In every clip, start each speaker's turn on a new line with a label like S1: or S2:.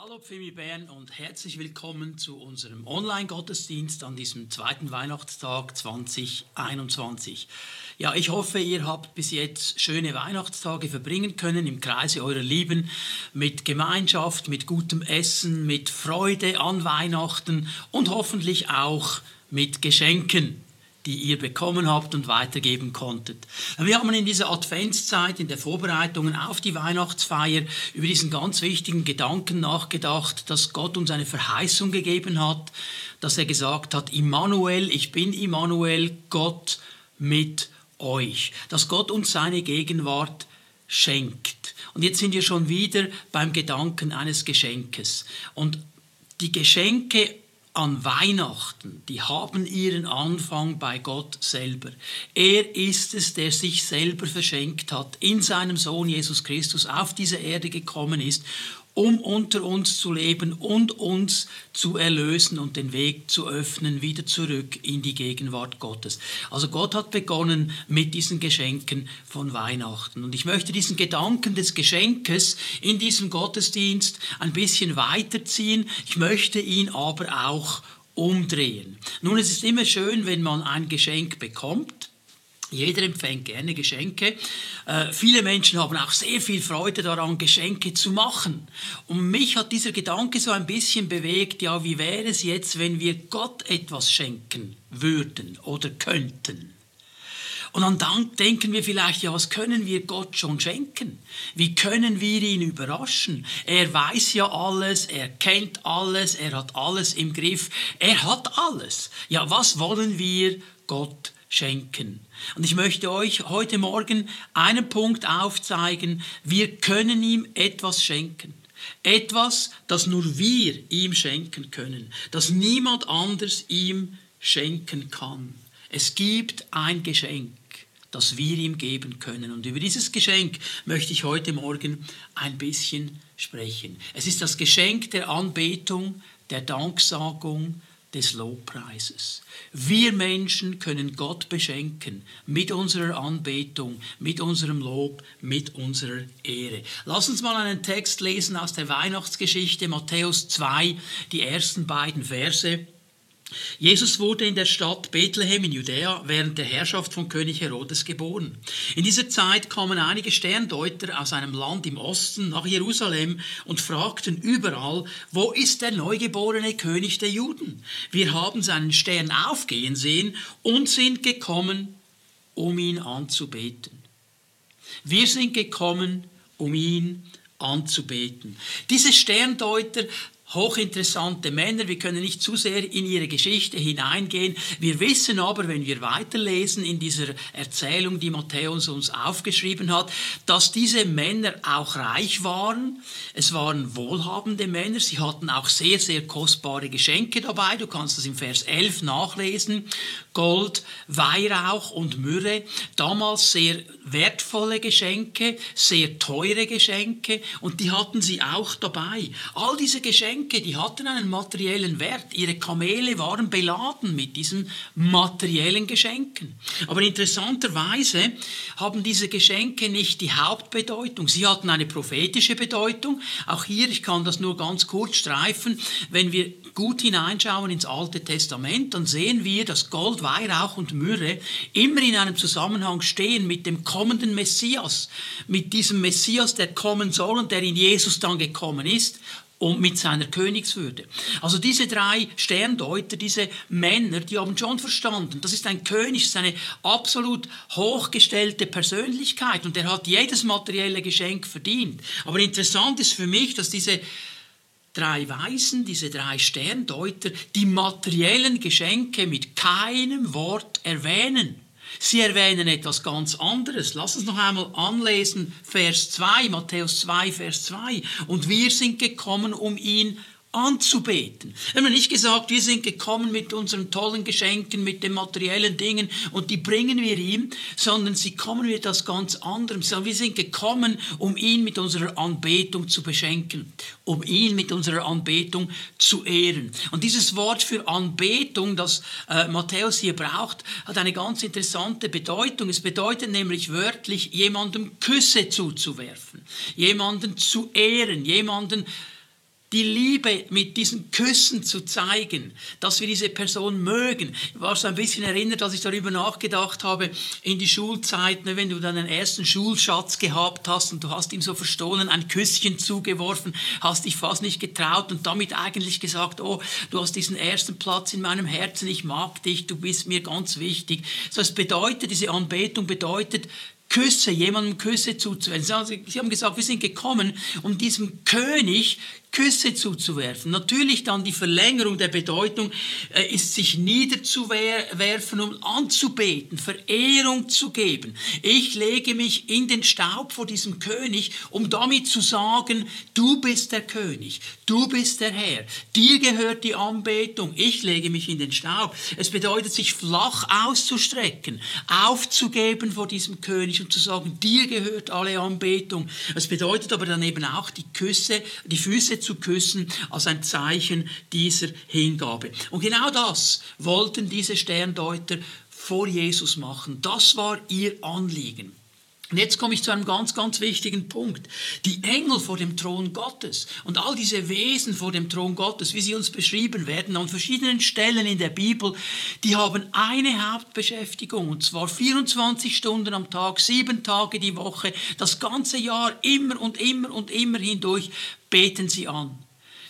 S1: Hallo Pfimi Bern und herzlich willkommen zu unserem Online-Gottesdienst an diesem zweiten Weihnachtstag 2021. Ja, ich hoffe, ihr habt bis jetzt schöne Weihnachtstage verbringen können im Kreise eurer Lieben mit Gemeinschaft, mit gutem Essen, mit Freude an Weihnachten und hoffentlich auch mit Geschenken die ihr bekommen habt und weitergeben konntet. Wir haben in dieser Adventszeit, in der Vorbereitungen auf die Weihnachtsfeier, über diesen ganz wichtigen Gedanken nachgedacht, dass Gott uns eine Verheißung gegeben hat, dass er gesagt hat, Immanuel, ich bin Immanuel, Gott mit euch. Dass Gott uns seine Gegenwart schenkt. Und jetzt sind wir schon wieder beim Gedanken eines Geschenkes. Und die Geschenke an Weihnachten, die haben ihren Anfang bei Gott selber. Er ist es, der sich selber verschenkt hat, in seinem Sohn Jesus Christus auf diese Erde gekommen ist um unter uns zu leben und uns zu erlösen und den Weg zu öffnen, wieder zurück in die Gegenwart Gottes. Also Gott hat begonnen mit diesen Geschenken von Weihnachten. Und ich möchte diesen Gedanken des Geschenkes in diesem Gottesdienst ein bisschen weiterziehen. Ich möchte ihn aber auch umdrehen. Nun, es ist immer schön, wenn man ein Geschenk bekommt. Jeder empfängt gerne Geschenke. Äh, viele Menschen haben auch sehr viel Freude daran, Geschenke zu machen. Und mich hat dieser Gedanke so ein bisschen bewegt, ja, wie wäre es jetzt, wenn wir Gott etwas schenken würden oder könnten? Und dann denken wir vielleicht, ja, was können wir Gott schon schenken? Wie können wir ihn überraschen? Er weiß ja alles, er kennt alles, er hat alles im Griff, er hat alles. Ja, was wollen wir Gott schenken? Und ich möchte euch heute Morgen einen Punkt aufzeigen. Wir können ihm etwas schenken. Etwas, das nur wir ihm schenken können, das niemand anders ihm schenken kann. Es gibt ein Geschenk, das wir ihm geben können. Und über dieses Geschenk möchte ich heute Morgen ein bisschen sprechen. Es ist das Geschenk der Anbetung, der Danksagung, des Lobpreises. Wir Menschen können Gott beschenken mit unserer Anbetung, mit unserem Lob, mit unserer Ehre. Lass uns mal einen Text lesen aus der Weihnachtsgeschichte, Matthäus 2, die ersten beiden Verse. Jesus wurde in der Stadt Bethlehem in Judäa während der Herrschaft von König Herodes geboren. In dieser Zeit kamen einige Sterndeuter aus einem Land im Osten nach Jerusalem und fragten überall, wo ist der neugeborene König der Juden? Wir haben seinen Stern aufgehen sehen und sind gekommen, um ihn anzubeten. Wir sind gekommen, um ihn anzubeten. Diese Sterndeuter hochinteressante Männer. Wir können nicht zu sehr in ihre Geschichte hineingehen. Wir wissen aber, wenn wir weiterlesen in dieser Erzählung, die Matthäus uns aufgeschrieben hat, dass diese Männer auch reich waren. Es waren wohlhabende Männer. Sie hatten auch sehr, sehr kostbare Geschenke dabei. Du kannst das im Vers 11 nachlesen. Gold, Weihrauch und Myrrhe. Damals sehr wertvolle Geschenke, sehr teure Geschenke und die hatten sie auch dabei. All diese Geschenke, die hatten einen materiellen Wert. Ihre Kamele waren beladen mit diesen materiellen Geschenken. Aber interessanterweise haben diese Geschenke nicht die Hauptbedeutung. Sie hatten eine prophetische Bedeutung. Auch hier, ich kann das nur ganz kurz streifen, wenn wir gut hineinschauen ins Alte Testament, dann sehen wir, dass Gold, Weihrauch und Myrrhe immer in einem Zusammenhang stehen mit dem kommenden Messias, mit diesem Messias, der kommen soll und der in Jesus dann gekommen ist und mit seiner Königswürde. Also diese drei Sterndeuter, diese Männer, die haben schon verstanden, das ist ein König, das ist eine absolut hochgestellte Persönlichkeit und er hat jedes materielle Geschenk verdient. Aber interessant ist für mich, dass diese drei Weisen, diese drei Sterndeuter, die materiellen Geschenke mit keinem Wort erwähnen. Sie erwähnen etwas ganz anderes. Lass uns noch einmal anlesen, Vers 2, Matthäus 2, Vers 2. Und wir sind gekommen, um ihn anzubeten. Wir haben nicht gesagt, wir sind gekommen mit unseren tollen Geschenken, mit den materiellen Dingen und die bringen wir ihm, sondern sie kommen mit etwas ganz anderem. Wir sind gekommen, um ihn mit unserer Anbetung zu beschenken, um ihn mit unserer Anbetung zu ehren. Und dieses Wort für Anbetung, das äh, Matthäus hier braucht, hat eine ganz interessante Bedeutung. Es bedeutet nämlich wörtlich, jemandem Küsse zuzuwerfen, jemanden zu ehren, jemanden die Liebe mit diesen Küssen zu zeigen, dass wir diese Person mögen. Ich war so ein bisschen erinnert, als ich darüber nachgedacht habe, in die Schulzeit, ne, wenn du deinen ersten Schulschatz gehabt hast und du hast ihm so verstohlen ein Küsschen zugeworfen, hast dich fast nicht getraut und damit eigentlich gesagt, oh, du hast diesen ersten Platz in meinem Herzen, ich mag dich, du bist mir ganz wichtig. So, es bedeutet, diese Anbetung bedeutet, Küsse, jemandem Küsse zuzuwenden. Sie haben gesagt, wir sind gekommen, um diesem König Küsse zuzuwerfen. Natürlich dann die Verlängerung der Bedeutung äh, ist sich niederzuwerfen, um anzubeten, Verehrung zu geben. Ich lege mich in den Staub vor diesem König, um damit zu sagen, du bist der König, du bist der Herr, dir gehört die Anbetung, ich lege mich in den Staub. Es bedeutet, sich flach auszustrecken, aufzugeben vor diesem König und zu sagen, dir gehört alle Anbetung. Es bedeutet aber dann eben auch die Küsse, die Füße zu küssen als ein Zeichen dieser Hingabe. Und genau das wollten diese Sterndeuter vor Jesus machen. Das war ihr Anliegen. Und jetzt komme ich zu einem ganz, ganz wichtigen Punkt. Die Engel vor dem Thron Gottes und all diese Wesen vor dem Thron Gottes, wie sie uns beschrieben werden an verschiedenen Stellen in der Bibel, die haben eine Hauptbeschäftigung und zwar 24 Stunden am Tag, sieben Tage die Woche, das ganze Jahr, immer und immer und immer hindurch beten sie an.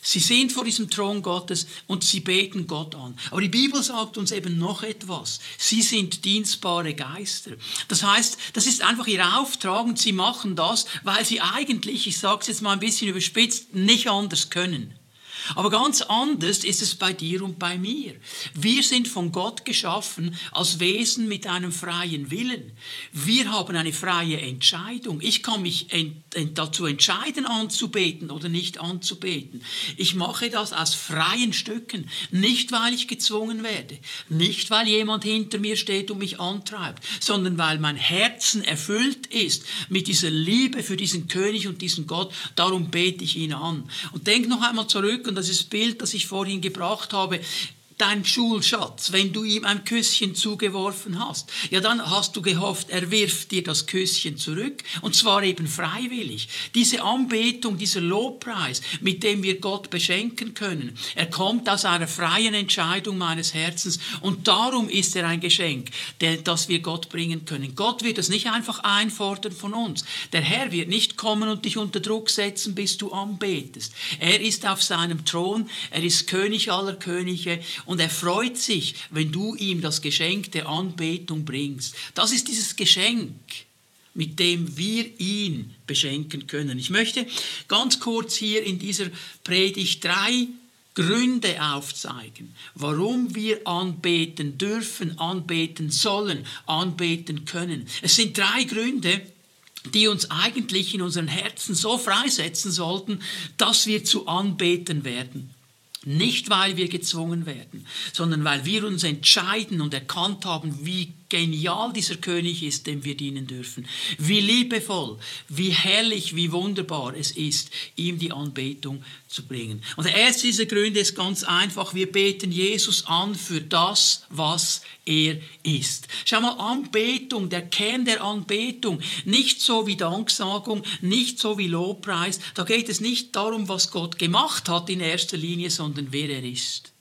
S1: Sie sind vor diesem Thron Gottes und sie beten Gott an. Aber die Bibel sagt uns eben noch etwas. Sie sind dienstbare Geister. Das heißt, das ist einfach ihr Auftrag und sie machen das, weil sie eigentlich, ich sage es jetzt mal ein bisschen überspitzt, nicht anders können. Aber ganz anders ist es bei dir und bei mir. Wir sind von Gott geschaffen als Wesen mit einem freien Willen. Wir haben eine freie Entscheidung. Ich kann mich dazu entscheiden, anzubeten oder nicht anzubeten. Ich mache das aus freien Stücken, nicht weil ich gezwungen werde, nicht weil jemand hinter mir steht und mich antreibt, sondern weil mein Herzen erfüllt ist mit dieser Liebe für diesen König und diesen Gott. Darum bete ich ihn an. Und denk noch einmal zurück und das ist Bild, das ich vorhin gebracht habe, dein Schulschatz, wenn du ihm ein Küsschen zugeworfen hast, ja dann hast du gehofft, er wirft dir das Küsschen zurück und zwar eben freiwillig. Diese Anbetung, dieser Lobpreis, mit dem wir Gott beschenken können, er kommt aus einer freien Entscheidung meines Herzens und darum ist er ein Geschenk, das wir Gott bringen können. Gott wird es nicht einfach einfordern von uns. Der Herr wird nicht kommen und dich unter Druck setzen, bis du anbetest. Er ist auf seinem Thron, er ist König aller Könige und er freut sich, wenn du ihm das Geschenk der Anbetung bringst. Das ist dieses Geschenk, mit dem wir ihn beschenken können. Ich möchte ganz kurz hier in dieser Predigt drei Gründe aufzeigen, warum wir anbeten dürfen, anbeten sollen, anbeten können. Es sind drei Gründe, die uns eigentlich in unseren Herzen so freisetzen sollten, dass wir zu Anbeten werden. Nicht, weil wir gezwungen werden, sondern weil wir uns entscheiden und erkannt haben, wie genial dieser König ist, dem wir dienen dürfen. Wie liebevoll, wie herrlich, wie wunderbar es ist, ihm die Anbetung zu bringen. Und der erste dieser Gründe ist ganz einfach. Wir beten Jesus an für das, was er ist. Schau mal, Anbetung, der Kern der Anbetung, nicht so wie Danksagung, nicht so wie Lobpreis. Da geht es nicht darum, was Gott gemacht hat in erster Linie, sondern wer er ist.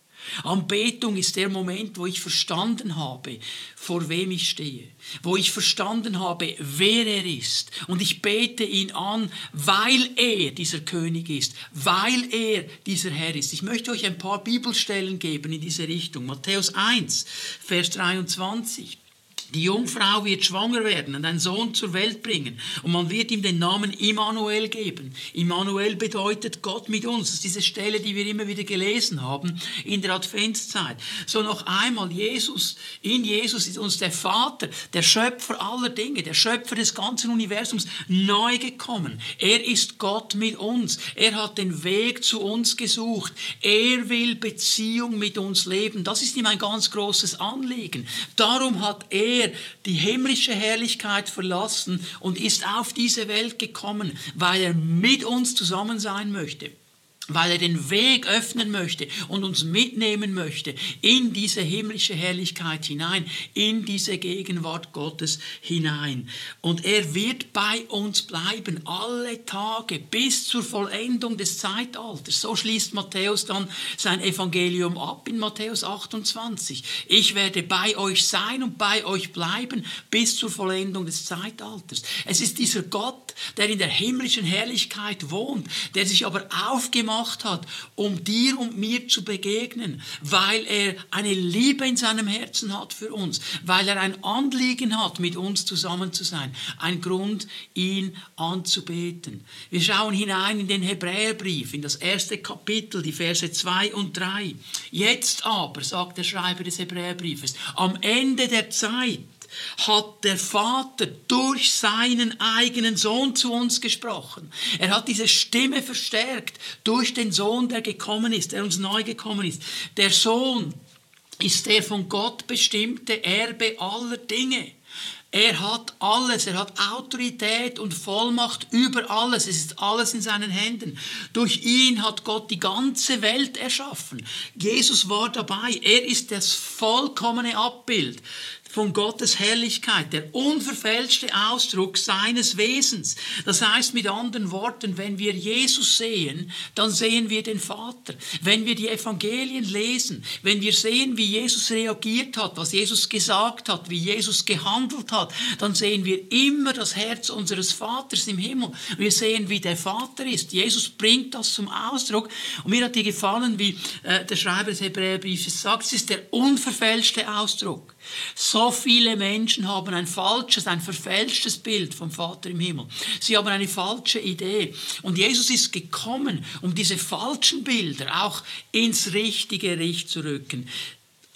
S1: Anbetung ist der Moment, wo ich verstanden habe, vor wem ich stehe, wo ich verstanden habe, wer er ist. Und ich bete ihn an, weil er dieser König ist, weil er dieser Herr ist. Ich möchte euch ein paar Bibelstellen geben in diese Richtung. Matthäus 1, Vers 23. Die Jungfrau wird schwanger werden und einen Sohn zur Welt bringen. Und man wird ihm den Namen Immanuel geben. Immanuel bedeutet Gott mit uns. Das ist diese Stelle, die wir immer wieder gelesen haben in der Adventszeit. So noch einmal, Jesus, in Jesus ist uns der Vater, der Schöpfer aller Dinge, der Schöpfer des ganzen Universums neu gekommen. Er ist Gott mit uns. Er hat den Weg zu uns gesucht. Er will Beziehung mit uns leben. Das ist ihm ein ganz großes Anliegen. Darum hat er er die himmlische Herrlichkeit verlassen und ist auf diese Welt gekommen, weil er mit uns zusammen sein möchte. Weil er den Weg öffnen möchte und uns mitnehmen möchte in diese himmlische Herrlichkeit hinein, in diese Gegenwart Gottes hinein. Und er wird bei uns bleiben alle Tage bis zur Vollendung des Zeitalters. So schließt Matthäus dann sein Evangelium ab in Matthäus 28. Ich werde bei euch sein und bei euch bleiben bis zur Vollendung des Zeitalters. Es ist dieser Gott, der in der himmlischen Herrlichkeit wohnt, der sich aber aufgemacht gemacht hat, um dir und mir zu begegnen, weil er eine Liebe in seinem Herzen hat für uns, weil er ein Anliegen hat, mit uns zusammen zu sein, ein Grund, ihn anzubeten. Wir schauen hinein in den Hebräerbrief, in das erste Kapitel, die Verse 2 und 3. Jetzt aber, sagt der Schreiber des Hebräerbriefes, am Ende der Zeit, hat der Vater durch seinen eigenen Sohn zu uns gesprochen. Er hat diese Stimme verstärkt durch den Sohn, der gekommen ist, der uns neu gekommen ist. Der Sohn ist der von Gott bestimmte Erbe aller Dinge. Er hat alles, er hat Autorität und Vollmacht über alles. Es ist alles in seinen Händen. Durch ihn hat Gott die ganze Welt erschaffen. Jesus war dabei. Er ist das vollkommene Abbild von Gottes Herrlichkeit, der unverfälschte Ausdruck seines Wesens. Das heißt mit anderen Worten, wenn wir Jesus sehen, dann sehen wir den Vater. Wenn wir die Evangelien lesen, wenn wir sehen, wie Jesus reagiert hat, was Jesus gesagt hat, wie Jesus gehandelt hat, dann sehen wir immer das Herz unseres Vaters im Himmel. Wir sehen, wie der Vater ist. Jesus bringt das zum Ausdruck. Und mir hat dir gefallen, wie äh, der Schreiber des Hebräerbriefes sagt, es ist der unverfälschte Ausdruck. So viele Menschen haben ein falsches, ein verfälschtes Bild vom Vater im Himmel. Sie haben eine falsche Idee. Und Jesus ist gekommen, um diese falschen Bilder auch ins richtige Licht zu rücken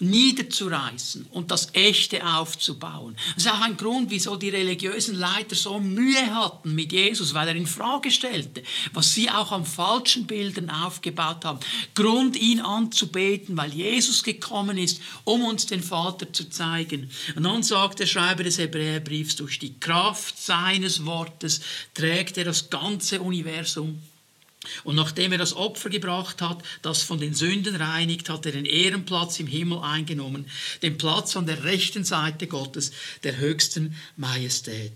S1: niederzureißen und das Echte aufzubauen. Das ist auch ein Grund, wieso die religiösen Leiter so Mühe hatten mit Jesus, weil er in Frage stellte, was sie auch an falschen Bildern aufgebaut haben. Grund, ihn anzubeten, weil Jesus gekommen ist, um uns den Vater zu zeigen. Und dann sagt der Schreiber des Hebräerbriefs, durch die Kraft seines Wortes trägt er das ganze Universum und nachdem er das Opfer gebracht hat, das von den Sünden reinigt, hat er den Ehrenplatz im Himmel eingenommen, den Platz an der rechten Seite Gottes, der höchsten Majestät.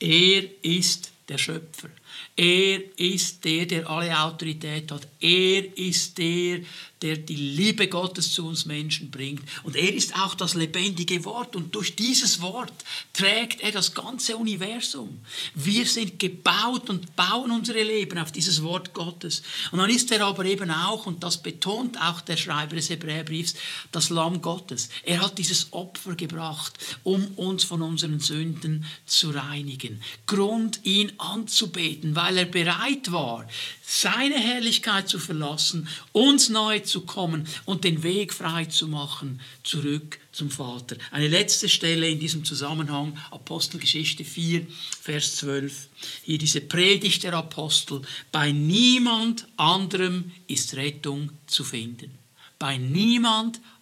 S1: Er ist der Schöpfer. Er ist der, der alle Autorität hat. Er ist der, der die Liebe Gottes zu uns Menschen bringt. Und er ist auch das lebendige Wort. Und durch dieses Wort trägt er das ganze Universum. Wir sind gebaut und bauen unsere Leben auf dieses Wort Gottes. Und dann ist er aber eben auch, und das betont auch der Schreiber des Hebräerbriefs, das Lamm Gottes. Er hat dieses Opfer gebracht, um uns von unseren Sünden zu reinigen. Grund, ihn anzubeten, weil er bereit war, seine Herrlichkeit zu verlassen, uns neu zu kommen und den Weg frei zu machen, zurück zum Vater. Eine letzte Stelle in diesem Zusammenhang, Apostelgeschichte 4, Vers 12. Hier diese Predigt der Apostel. Bei niemand anderem ist Rettung zu finden. Bei niemand anderem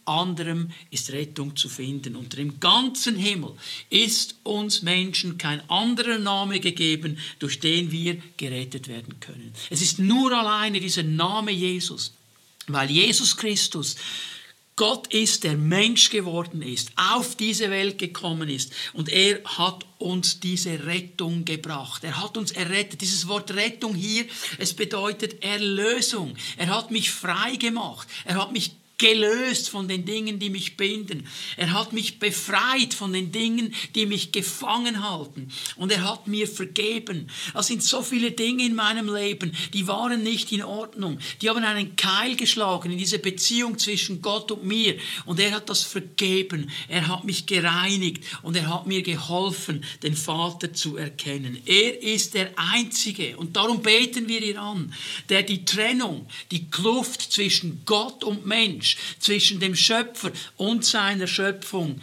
S1: ist Rettung zu finden. Unter dem ganzen Himmel ist uns Menschen kein anderer Name gegeben, durch den wir gerettet werden können. Es ist nur alleine dieser Name Jesus, weil Jesus Christus Gott ist, der Mensch geworden ist, auf diese Welt gekommen ist und er hat uns diese Rettung gebracht. Er hat uns errettet. Dieses Wort Rettung hier, es bedeutet Erlösung. Er hat mich frei gemacht. Er hat mich gelöst von den Dingen, die mich binden. Er hat mich befreit von den Dingen, die mich gefangen halten. Und er hat mir vergeben. Es sind so viele Dinge in meinem Leben, die waren nicht in Ordnung. Die haben einen Keil geschlagen in diese Beziehung zwischen Gott und mir. Und er hat das vergeben. Er hat mich gereinigt und er hat mir geholfen, den Vater zu erkennen. Er ist der Einzige. Und darum beten wir ihn an, der die Trennung, die Kluft zwischen Gott und Mensch, zwischen dem Schöpfer und seiner Schöpfung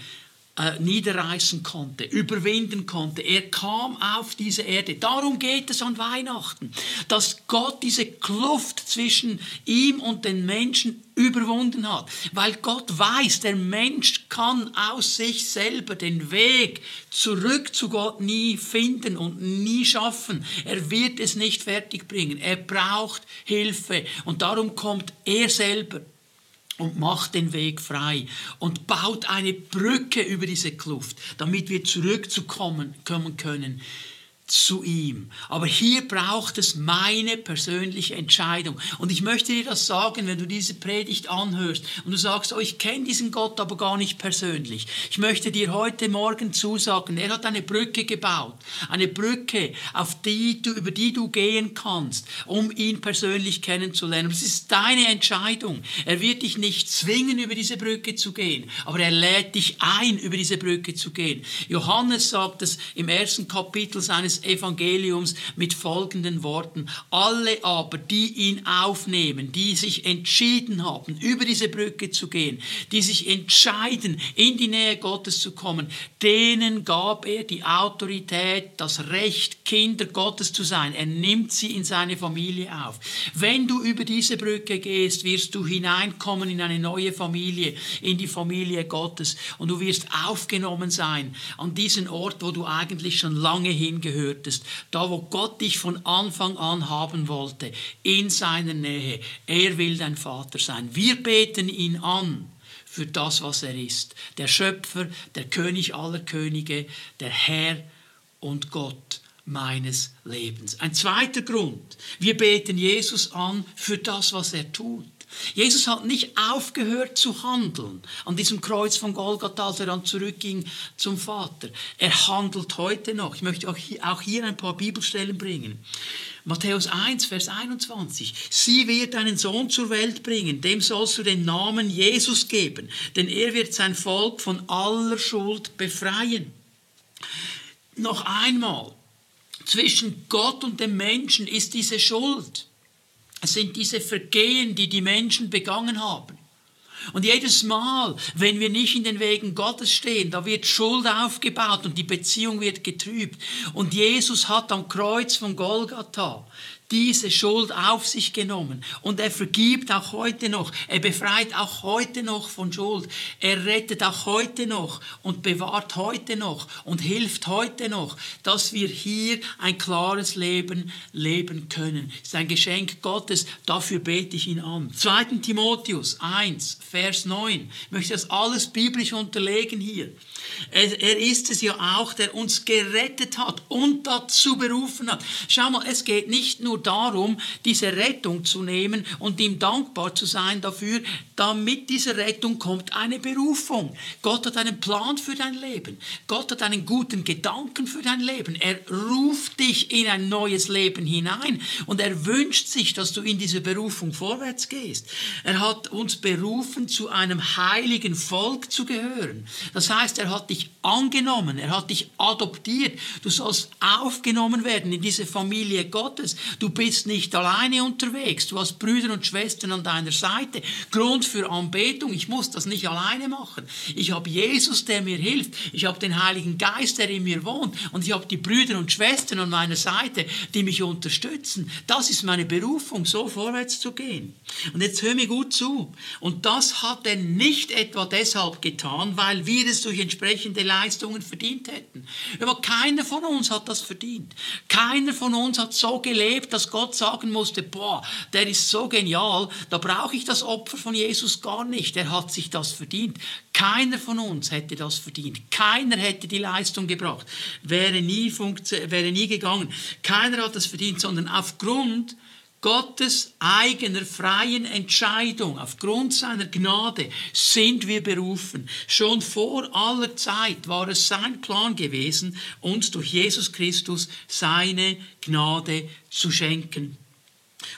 S1: äh, niederreißen konnte, überwinden konnte. Er kam auf diese Erde. Darum geht es an Weihnachten, dass Gott diese Kluft zwischen ihm und den Menschen überwunden hat, weil Gott weiß, der Mensch kann aus sich selber den Weg zurück zu Gott nie finden und nie schaffen. Er wird es nicht fertigbringen. Er braucht Hilfe und darum kommt er selber und macht den Weg frei und baut eine Brücke über diese Kluft, damit wir zurückzukommen kommen können zu ihm. Aber hier braucht es meine persönliche Entscheidung. Und ich möchte dir das sagen, wenn du diese Predigt anhörst und du sagst, oh, ich kenne diesen Gott aber gar nicht persönlich. Ich möchte dir heute Morgen zusagen, er hat eine Brücke gebaut. Eine Brücke, auf die du, über die du gehen kannst, um ihn persönlich kennenzulernen. Es ist deine Entscheidung. Er wird dich nicht zwingen, über diese Brücke zu gehen, aber er lädt dich ein, über diese Brücke zu gehen. Johannes sagt es im ersten Kapitel seines Evangeliums mit folgenden Worten. Alle aber, die ihn aufnehmen, die sich entschieden haben, über diese Brücke zu gehen, die sich entscheiden, in die Nähe Gottes zu kommen, denen gab er die Autorität, das Recht, Kinder Gottes zu sein. Er nimmt sie in seine Familie auf. Wenn du über diese Brücke gehst, wirst du hineinkommen in eine neue Familie, in die Familie Gottes und du wirst aufgenommen sein an diesen Ort, wo du eigentlich schon lange hingehörst gehörtest, da wo Gott dich von Anfang an haben wollte, in seiner Nähe. Er will dein Vater sein. Wir beten ihn an für das, was er ist. Der Schöpfer, der König aller Könige, der Herr und Gott meines Lebens. Ein zweiter Grund. Wir beten Jesus an für das, was er tut. Jesus hat nicht aufgehört zu handeln an diesem Kreuz von Golgatha, als er dann zurückging zum Vater. Er handelt heute noch. Ich möchte auch hier, ein paar Bibelstellen bringen. Matthäus 1, Vers 21. Sie wird einen Sohn zur Welt bringen, dem sollst du den Namen Jesus geben, denn er wird sein Volk von aller Schuld befreien. Noch einmal, zwischen Gott und dem Menschen ist diese Schuld. Es sind diese Vergehen, die die Menschen begangen haben. Und jedes Mal, wenn wir nicht in den Wegen Gottes stehen, da wird Schuld aufgebaut und die Beziehung wird getrübt. Und Jesus hat am Kreuz von Golgatha diese Schuld auf sich genommen. Und er vergibt auch heute noch. Er befreit auch heute noch von Schuld. Er rettet auch heute noch und bewahrt heute noch und hilft heute noch, dass wir hier ein klares Leben leben können. Das ist ein Geschenk Gottes. Dafür bete ich ihn an. 2. Timotheus 1, Vers 9. Ich möchte das alles biblisch unterlegen hier. Er ist es ja auch, der uns gerettet hat und dazu berufen hat. Schau mal, es geht nicht nur darum, diese Rettung zu nehmen und ihm dankbar zu sein dafür, damit dieser Rettung kommt eine Berufung. Gott hat einen Plan für dein Leben. Gott hat einen guten Gedanken für dein Leben. Er ruft dich in ein neues Leben hinein und er wünscht sich, dass du in diese Berufung vorwärts gehst. Er hat uns berufen, zu einem heiligen Volk zu gehören. Das heißt, er hat dich angenommen, er hat dich adoptiert. Du sollst aufgenommen werden in diese Familie Gottes. Du bist nicht alleine unterwegs. Du hast Brüder und Schwestern an deiner Seite. Grund für Anbetung, ich muss das nicht alleine machen. Ich habe Jesus, der mir hilft. Ich habe den Heiligen Geist, der in mir wohnt. Und ich habe die Brüder und Schwestern an meiner Seite, die mich unterstützen. Das ist meine Berufung, so vorwärts zu gehen. Und jetzt hör mir gut zu. Und das hat er nicht etwa deshalb getan, weil wir es durch entsprechende Leistungen verdient hätten. Aber keiner von uns hat das verdient. Keiner von uns hat so gelebt, dass Gott sagen musste, boah, der ist so genial, da brauche ich das Opfer von Jesus gar nicht. Er hat sich das verdient. Keiner von uns hätte das verdient. Keiner hätte die Leistung gebracht. Wäre nie, wäre nie gegangen. Keiner hat das verdient, sondern aufgrund Gottes eigener freien Entscheidung, aufgrund seiner Gnade, sind wir berufen. Schon vor aller Zeit war es sein Plan gewesen, uns durch Jesus Christus seine Gnade zu schenken.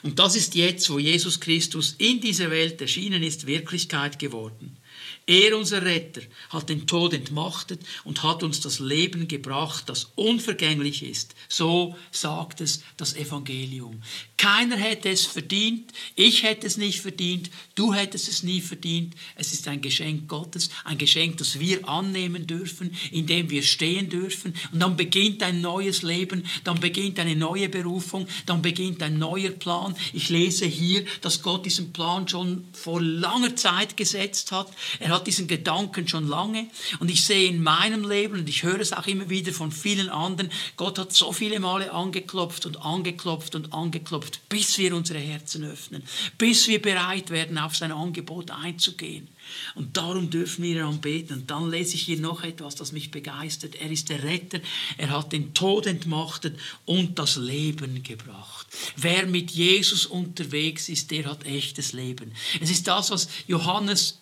S1: Und das ist jetzt, wo Jesus Christus in dieser Welt erschienen ist, Wirklichkeit geworden. Er, unser Retter, hat den Tod entmachtet und hat uns das Leben gebracht, das unvergänglich ist. So sagt es das Evangelium. Keiner hätte es verdient. Ich hätte es nicht verdient. Du hättest es nie verdient. Es ist ein Geschenk Gottes, ein Geschenk, das wir annehmen dürfen, in dem wir stehen dürfen. Und dann beginnt ein neues Leben, dann beginnt eine neue Berufung, dann beginnt ein neuer Plan. Ich lese hier, dass Gott diesen Plan schon vor langer Zeit gesetzt hat. Er hat diesen Gedanken schon lange. Und ich sehe in meinem Leben, und ich höre es auch immer wieder von vielen anderen, Gott hat so viele Male angeklopft und angeklopft und angeklopft, bis wir unsere Herzen öffnen, bis wir bereit werden, auf sein Angebot einzugehen. Und darum dürfen wir anbeten. Und dann lese ich hier noch etwas, das mich begeistert. Er ist der Retter. Er hat den Tod entmachtet und das Leben gebracht. Wer mit Jesus unterwegs ist, der hat echtes Leben. Es ist das, was Johannes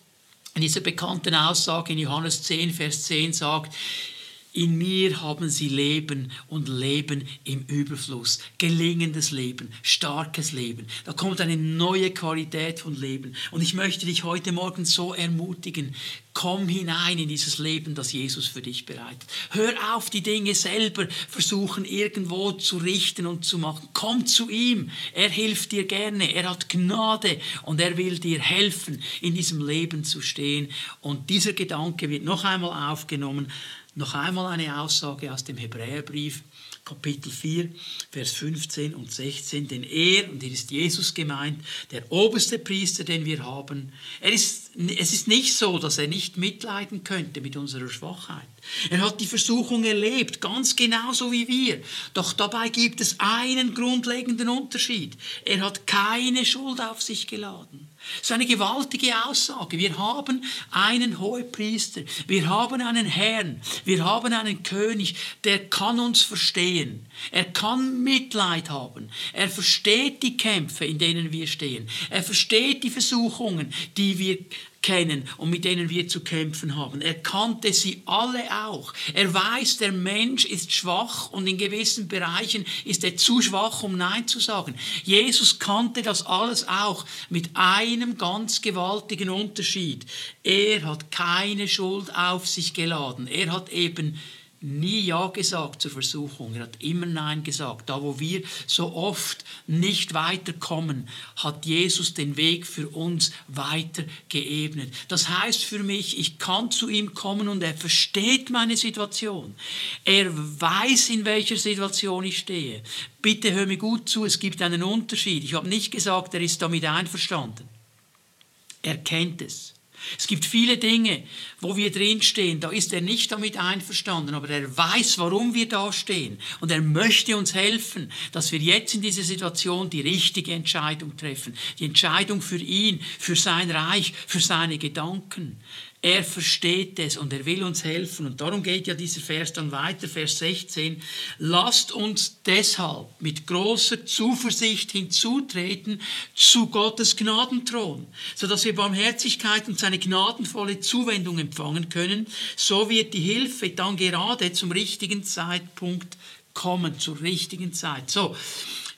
S1: in dieser bekannten Aussage in Johannes 10, Vers 10 sagt, in mir haben sie Leben und Leben im Überfluss. Gelingendes Leben, starkes Leben. Da kommt eine neue Qualität von Leben. Und ich möchte dich heute Morgen so ermutigen, komm hinein in dieses Leben, das Jesus für dich bereitet. Hör auf, die Dinge selber versuchen irgendwo zu richten und zu machen. Komm zu ihm. Er hilft dir gerne. Er hat Gnade und er will dir helfen, in diesem Leben zu stehen. Und dieser Gedanke wird noch einmal aufgenommen noch einmal eine Aussage aus dem Hebräerbrief, Kapitel 4, Vers 15 und 16. Denn er, und hier ist Jesus gemeint, der oberste Priester, den wir haben, er ist, es ist nicht so, dass er nicht mitleiden könnte mit unserer Schwachheit. Er hat die Versuchung erlebt, ganz genauso wie wir. Doch dabei gibt es einen grundlegenden Unterschied. Er hat keine Schuld auf sich geladen. Das ist eine gewaltige Aussage. Wir haben einen Hohepriester, wir haben einen Herrn, wir haben einen König, der kann uns verstehen. Er kann Mitleid haben. Er versteht die Kämpfe, in denen wir stehen. Er versteht die Versuchungen, die wir kennen und mit denen wir zu kämpfen haben. Er kannte sie alle auch. Er weiß, der Mensch ist schwach und in gewissen Bereichen ist er zu schwach, um Nein zu sagen. Jesus kannte das alles auch mit einem ganz gewaltigen Unterschied. Er hat keine Schuld auf sich geladen. Er hat eben nie Ja gesagt zur Versuchung. Er hat immer Nein gesagt. Da, wo wir so oft nicht weiterkommen, hat Jesus den Weg für uns weiter geebnet. Das heißt für mich, ich kann zu ihm kommen und er versteht meine Situation. Er weiß, in welcher Situation ich stehe. Bitte hör mir gut zu, es gibt einen Unterschied. Ich habe nicht gesagt, er ist damit einverstanden. Er kennt es. Es gibt viele Dinge, wo wir drinstehen, da ist er nicht damit einverstanden, aber er weiß, warum wir da stehen. Und er möchte uns helfen, dass wir jetzt in dieser Situation die richtige Entscheidung treffen. Die Entscheidung für ihn, für sein Reich, für seine Gedanken. Er versteht es und er will uns helfen. Und darum geht ja dieser Vers dann weiter, Vers 16. Lasst uns deshalb mit großer Zuversicht hinzutreten zu Gottes Gnadenthron, sodass wir Barmherzigkeit und seine gnadenvolle Zuwendung empfangen können. So wird die Hilfe dann gerade zum richtigen Zeitpunkt kommen, zur richtigen Zeit. So,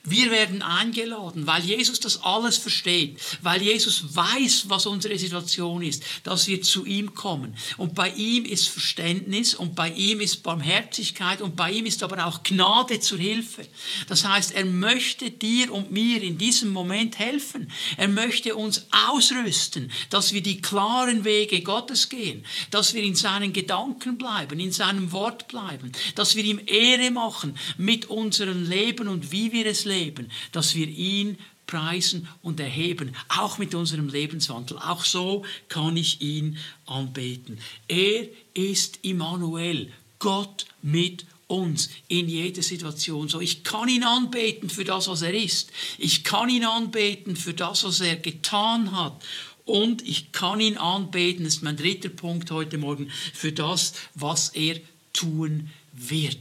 S1: wir werden eingeladen, weil Jesus das alles versteht, weil Jesus weiß, was unsere Situation ist, dass wir zu ihm kommen. Und bei ihm ist Verständnis und bei ihm ist Barmherzigkeit und bei ihm ist aber auch Gnade zur Hilfe. Das heißt, er möchte dir und mir in diesem Moment helfen. Er möchte uns ausrüsten, dass wir die klaren Wege Gottes gehen, dass wir in seinen Gedanken bleiben, in seinem Wort bleiben, dass wir ihm Ehre machen mit unserem Leben und wie wir es leben leben, dass wir ihn preisen und erheben, auch mit unserem Lebenswandel. Auch so kann ich ihn anbeten. Er ist Immanuel, Gott mit uns in jeder Situation. So, ich kann ihn anbeten für das, was er ist. Ich kann ihn anbeten für das, was er getan hat. Und ich kann ihn anbeten, das ist mein dritter Punkt heute Morgen, für das, was er tun wird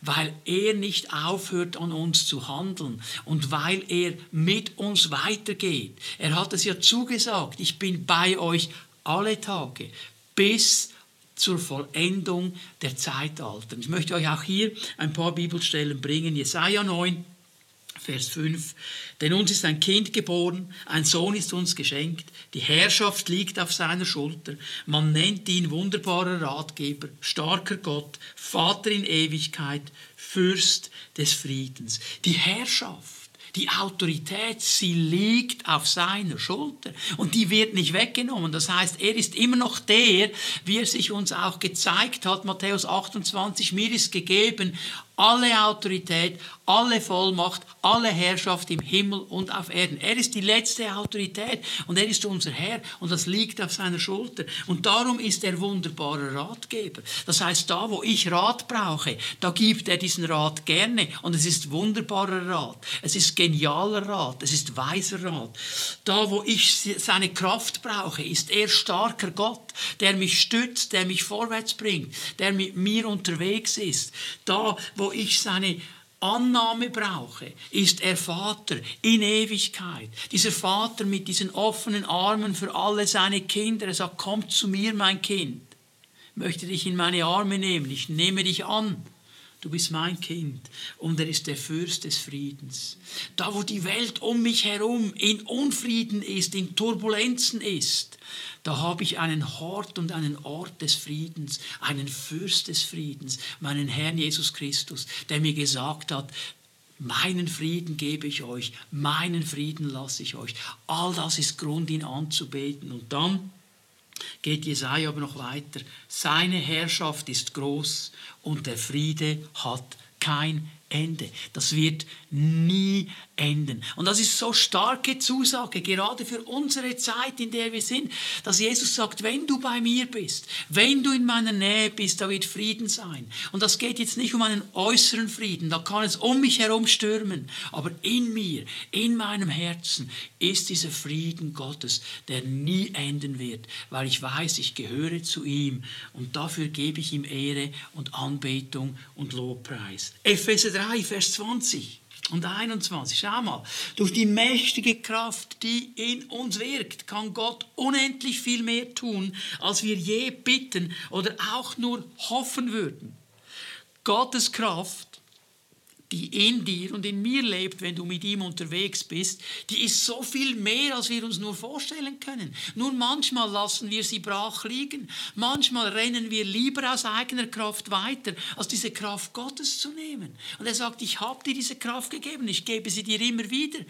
S1: weil er nicht aufhört an uns zu handeln und weil er mit uns weitergeht. Er hat es ja zugesagt, ich bin bei euch alle Tage bis zur Vollendung der Zeitalter. Ich möchte euch auch hier ein paar Bibelstellen bringen. Jesaja 9, Vers 5. Denn uns ist ein Kind geboren, ein Sohn ist uns geschenkt, die Herrschaft liegt auf seiner Schulter. Man nennt ihn wunderbarer Ratgeber, starker Gott, Vater in Ewigkeit, Fürst des Friedens. Die Herrschaft Die Autorität, sie liegt auf seiner Schulter und die wird nicht weggenommen. Das heißt, er ist immer noch der, wie er sich uns auch gezeigt hat, Matthäus 28, mir ist gegeben alle Autorität, alle Vollmacht, alle Herrschaft im Himmel und auf Erden. Er ist die letzte Autorität und er ist unser Herr und das liegt auf seiner Schulter. Und darum ist er wunderbarer Ratgeber. Das heißt, da wo ich Rat brauche, da gibt er diesen Rat gerne und es ist wunderbarer Rat, es ist genialer Rat, es ist weiser Rat. Da wo ich seine Kraft brauche, ist er starker Gott, der mich stützt, der mich vorwärts bringt, der mit mir unterwegs ist. Da wo ich seine Annahme brauche, ist er Vater in Ewigkeit. Dieser Vater mit diesen offenen Armen für alle seine Kinder. Er sagt, komm zu mir, mein Kind. Ich möchte dich in meine Arme nehmen. Ich nehme dich an. Du bist mein Kind. Und er ist der Fürst des Friedens. Da, wo die Welt um mich herum in Unfrieden ist, in Turbulenzen ist, da habe ich einen Hort und einen Ort des Friedens, einen Fürst des Friedens, meinen Herrn Jesus Christus, der mir gesagt hat, Meinen Frieden gebe ich euch, meinen Frieden lasse ich euch. All das ist Grund, ihn anzubeten. Und dann geht Jesaja aber noch weiter. Seine Herrschaft ist groß und der Friede hat kein Ende. Das wird nie enden. Und das ist so starke Zusage, gerade für unsere Zeit, in der wir sind, dass Jesus sagt, wenn du bei mir bist, wenn du in meiner Nähe bist, da wird Frieden sein. Und das geht jetzt nicht um einen äußeren Frieden, da kann es um mich herum stürmen, aber in mir, in meinem Herzen ist dieser Frieden Gottes, der nie enden wird, weil ich weiß, ich gehöre zu ihm und dafür gebe ich ihm Ehre und Anbetung und Lobpreis. Epheser 3, Vers 20 und 21. Schau mal, durch die mächtige Kraft, die in uns wirkt, kann Gott unendlich viel mehr tun, als wir je bitten oder auch nur hoffen würden. Gottes Kraft die in dir und in mir lebt, wenn du mit ihm unterwegs bist, die ist so viel mehr, als wir uns nur vorstellen können. Nur manchmal lassen wir sie brach liegen. Manchmal rennen wir lieber aus eigener Kraft weiter, als diese Kraft Gottes zu nehmen. Und er sagt, ich habe dir diese Kraft gegeben, ich gebe sie dir immer wieder.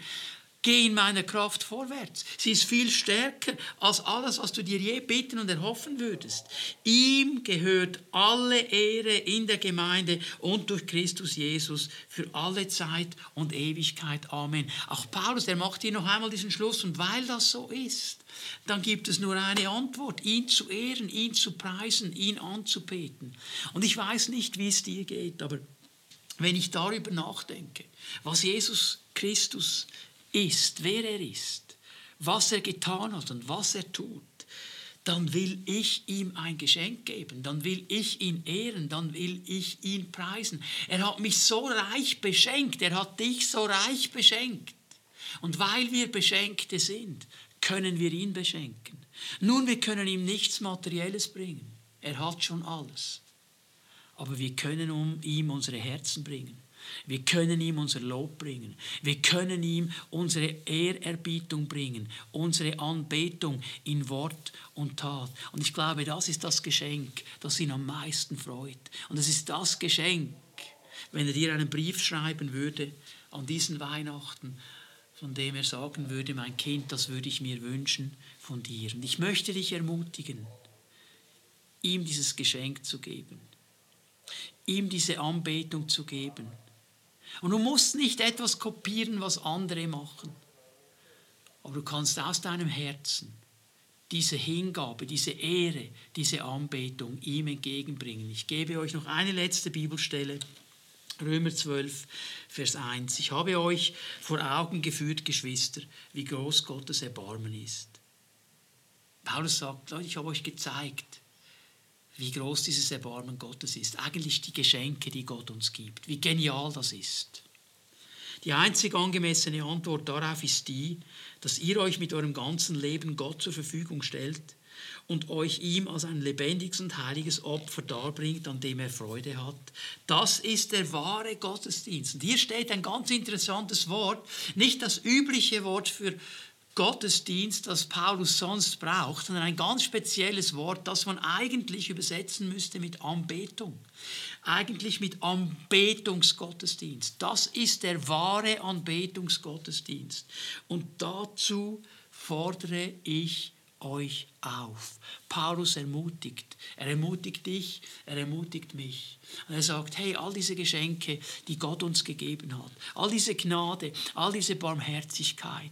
S1: Geh in meiner Kraft vorwärts. Sie ist viel stärker als alles, was du dir je bitten und erhoffen würdest. Ihm gehört alle Ehre in der Gemeinde und durch Christus Jesus für alle Zeit und Ewigkeit. Amen. Auch Paulus, der macht hier noch einmal diesen Schluss. Und weil das so ist, dann gibt es nur eine Antwort, ihn zu ehren, ihn zu preisen, ihn anzubeten. Und ich weiß nicht, wie es dir geht, aber wenn ich darüber nachdenke, was Jesus Christus ist, wer er ist, was er getan hat und was er tut, dann will ich ihm ein Geschenk geben, dann will ich ihn ehren, dann will ich ihn preisen. Er hat mich so reich beschenkt, er hat dich so reich beschenkt. Und weil wir Beschenkte sind, können wir ihn beschenken. Nun, wir können ihm nichts Materielles bringen. Er hat schon alles. Aber wir können um ihm unsere Herzen bringen. Wir können ihm unser Lob bringen. Wir können ihm unsere Ehrerbietung bringen, unsere Anbetung in Wort und Tat. Und ich glaube, das ist das Geschenk, das ihn am meisten freut. Und es ist das Geschenk, wenn er dir einen Brief schreiben würde an diesen Weihnachten, von dem er sagen würde, mein Kind, das würde ich mir wünschen von dir. Und ich möchte dich ermutigen, ihm dieses Geschenk zu geben, ihm diese Anbetung zu geben und du musst nicht etwas kopieren, was andere machen. Aber du kannst aus deinem Herzen diese Hingabe, diese Ehre, diese Anbetung ihm entgegenbringen. Ich gebe euch noch eine letzte Bibelstelle. Römer 12, Vers 1. Ich habe euch vor Augen geführt, Geschwister, wie groß Gottes Erbarmen ist. Paulus sagt, Leute, ich habe euch gezeigt, wie groß dieses Erbarmen Gottes ist. Eigentlich die Geschenke, die Gott uns gibt. Wie genial das ist. Die einzig angemessene Antwort darauf ist die, dass ihr euch mit eurem ganzen Leben Gott zur Verfügung stellt und euch ihm als ein lebendiges und heiliges Opfer darbringt, an dem er Freude hat. Das ist der wahre Gottesdienst. Und hier steht ein ganz interessantes Wort, nicht das übliche Wort für Gottesdienst, das Paulus sonst braucht, sondern ein ganz spezielles Wort, das man eigentlich übersetzen müsste mit Anbetung. Eigentlich mit Anbetungsgottesdienst. Das ist der wahre Anbetungsgottesdienst. Und dazu fordere ich euch auf. Paulus ermutigt. Er ermutigt dich, er ermutigt mich. Und er sagt, hey, all diese Geschenke, die Gott uns gegeben hat, all diese Gnade, all diese Barmherzigkeit,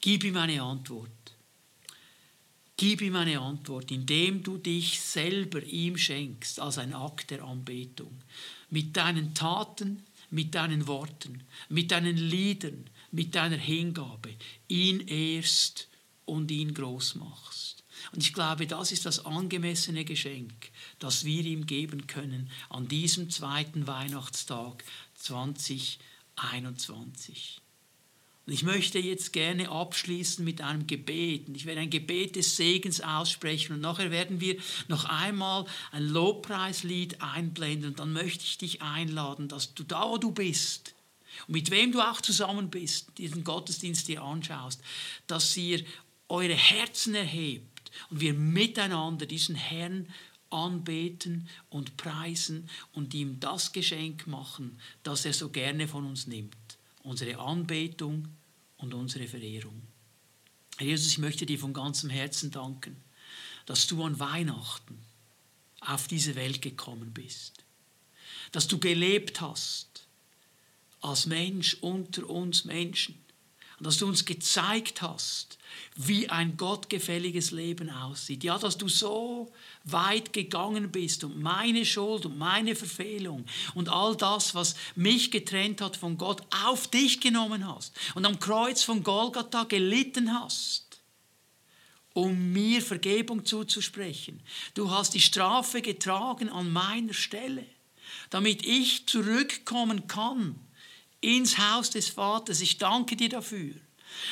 S1: gib ihm eine Antwort. Gib ihm eine Antwort, indem du dich selber ihm schenkst als ein Akt der Anbetung. Mit deinen Taten, mit deinen Worten, mit deinen Liedern, mit deiner Hingabe. Ihn ehrst und ihn groß machst. Und ich glaube, das ist das angemessene Geschenk, das wir ihm geben können an diesem zweiten Weihnachtstag 2021. Und ich möchte jetzt gerne abschließen mit einem Gebet. Und ich werde ein Gebet des Segens aussprechen und nachher werden wir noch einmal ein Lobpreislied einblenden. Und dann möchte ich dich einladen, dass du da, wo du bist, und mit wem du auch zusammen bist, diesen Gottesdienst dir anschaust, dass ihr eure Herzen erhebt und wir miteinander diesen Herrn anbeten und preisen und ihm das Geschenk machen, das er so gerne von uns nimmt. Unsere Anbetung und unsere Verehrung. Herr Jesus, ich möchte dir von ganzem Herzen danken, dass du an Weihnachten auf diese Welt gekommen bist, dass du gelebt hast als Mensch unter uns Menschen und dass du uns gezeigt hast, wie ein gottgefälliges Leben aussieht. Ja, dass du so weit gegangen bist und meine Schuld und meine Verfehlung und all das, was mich getrennt hat von Gott, auf dich genommen hast und am Kreuz von Golgatha gelitten hast um mir Vergebung zuzusprechen. Du hast die Strafe getragen an meiner Stelle, damit ich zurückkommen kann ins Haus des Vaters. Ich danke dir dafür.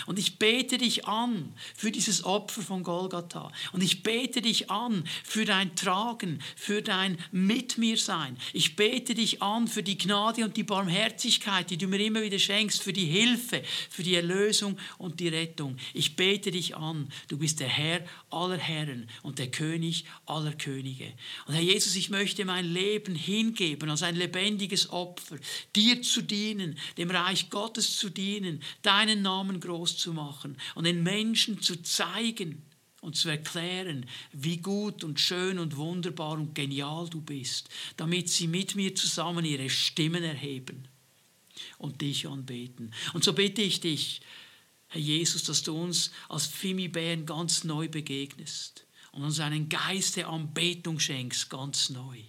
S1: Und ich bete dich an für dieses Opfer von Golgatha. Und ich bete dich an für dein Tragen, für dein Mit mir sein. Ich bete dich an für die Gnade und die Barmherzigkeit, die du mir immer wieder schenkst, für die Hilfe, für die Erlösung und die Rettung. Ich bete dich an. Du bist der Herr aller Herren und der König aller Könige. Und Herr Jesus, ich möchte mein Leben hingeben als ein lebendiges Opfer, dir zu dienen, dem Reich Gottes zu dienen, deinen Namen groß zu machen und den Menschen zu zeigen und zu erklären, wie gut und schön und wunderbar und genial du bist, damit sie mit mir zusammen ihre Stimmen erheben und dich anbeten. Und so bitte ich dich, Herr Jesus, dass du uns als Fimibären ganz neu begegnest und uns einen Geist der Anbetung schenkst, ganz neu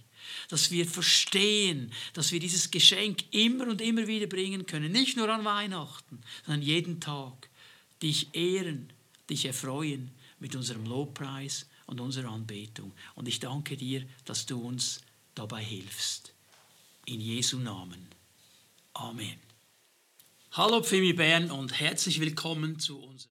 S1: dass wir verstehen, dass wir dieses Geschenk immer und immer wieder bringen können. Nicht nur an Weihnachten, sondern jeden Tag. Dich ehren, dich erfreuen mit unserem Lobpreis und unserer Anbetung. Und ich danke dir, dass du uns dabei hilfst. In Jesu Namen. Amen. Hallo Pfimi Bern und herzlich willkommen zu unserem